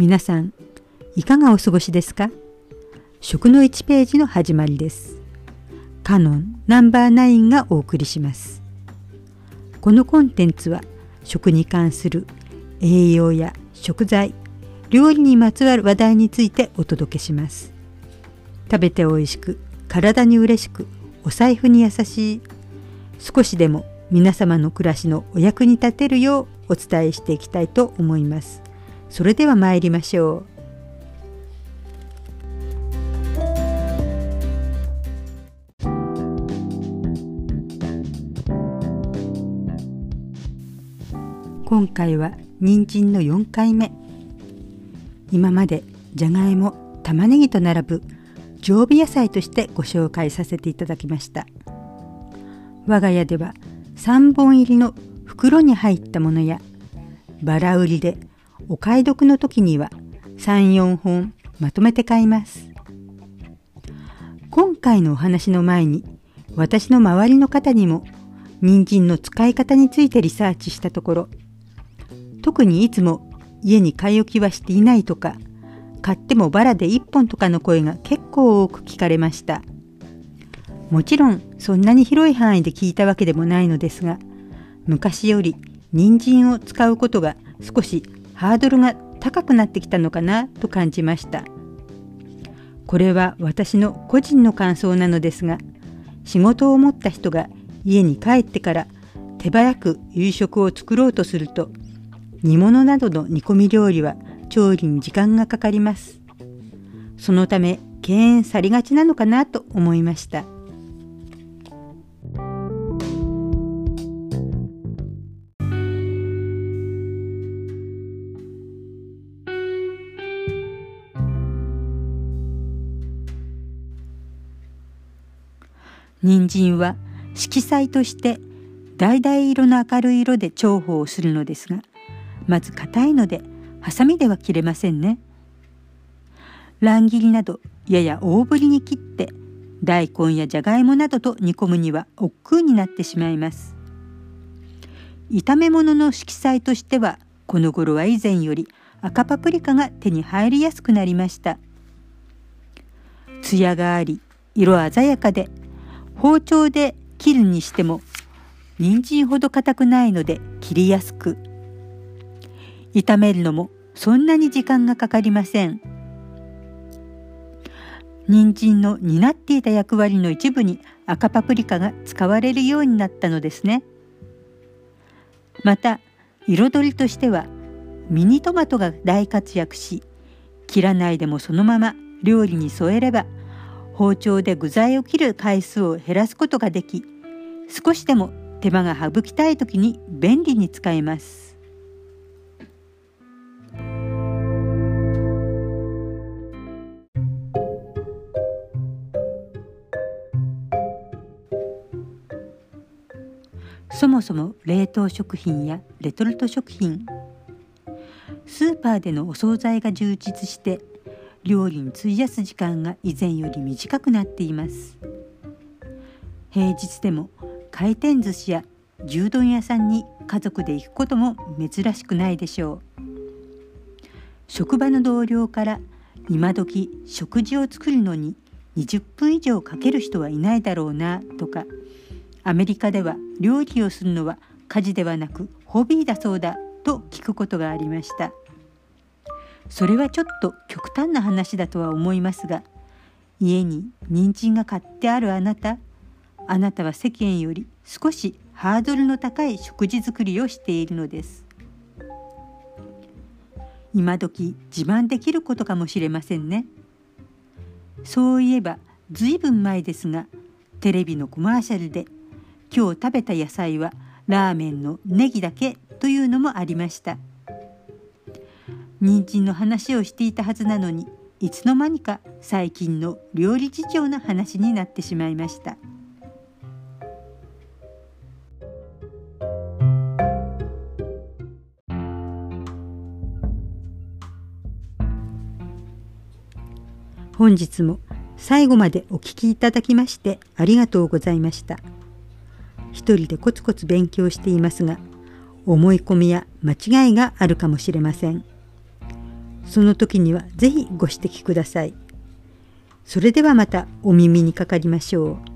皆さんいかがお過ごしですか？食の1ページの始まりです。カノンナンバー9がお送りします。このコンテンツは食に関する栄養や食材料理にまつわる話題についてお届けします。食べて美味しく体に嬉しくお財布に優しい少しでも皆様の暮らしのお役に立てるようお伝えしていきたいと思います。それでは参りましょう。今回は人参の4回目。今までじゃがいも玉ねぎと並ぶ常備野菜としてご紹介させていただきました。我が家では3本入りの袋に入ったものやバラ売りでお買い得の時には34本まとめて買います。今回のお話の前に私の周りの方にも人参の使い方についてリサーチしたところ特にいつも家に買い置きはしていないとか買ってもバラで1本とかの声が結構多く聞かれました。もちろんそんなに広い範囲で聞いたわけでもないのですが昔より人参を使うことが少しハードルが高くなってきたのかなと感じました。これは私の個人の感想なのですが仕事を持った人が家に帰ってから手早く夕食を作ろうとすると煮物などの煮込み料理は調理に時間がかかります。そのため敬遠されがちなのかなと思いました。人参は色彩として橙色の明るい色で重宝するのですがまず硬いのでハサミでは切れませんね。乱切りなどやや大ぶりに切って大根やじゃがいもなどと煮込むには億劫になってしまいます。炒め物の色彩としてはこの頃は以前より赤パプリカが手に入りやすくなりました。艶があり色鮮やかで包丁で切るにしても人参ほど硬くないので切りやすく。炒めるのもそんなに時間がかかりません。人参の担っていた役割の一部に赤パプリカが使われるようになったのですね。また彩りとしてはミニトマトが大活躍し切らないでもそのまま料理に添えれば包丁で具材を切る回数を減らすことができ少しでも手間が省きたい時に便利に使えます。そもそも冷凍食品やレトルト食品スーパーでのお惣菜が充実して料理に費やす時間が以前より短くなっています。平日でも回転寿司や牛丼屋さんに家族で行くことも珍しくないでしょう。職場の同僚から今時食事を作るのに20分以上かける人はいないだろうなとか。アメリカでは料理をするのは家事ではなくホビーだそうだと聞くことがありました。それはちょっと極端な話だとは思いますが家に人参が買ってあるあなたあなたは世間より少しハードルの高い食事作りをしているのです。今時自慢できることかもしれませんね。そういえばずいぶん前ですがテレビのコマーシャルで今日食べた野菜はラーメンのネギだけというのもありました。人参の話をしていたはずなのにいつの間にか最近の料理事情の話になってしまいました本日も最後までお聞きいただきましてありがとうございました。一人でコツコツ勉強していますが思い込みや間違いがあるかもしれませんその時には是非ご指摘ください。それではまたお耳にかかりましょう。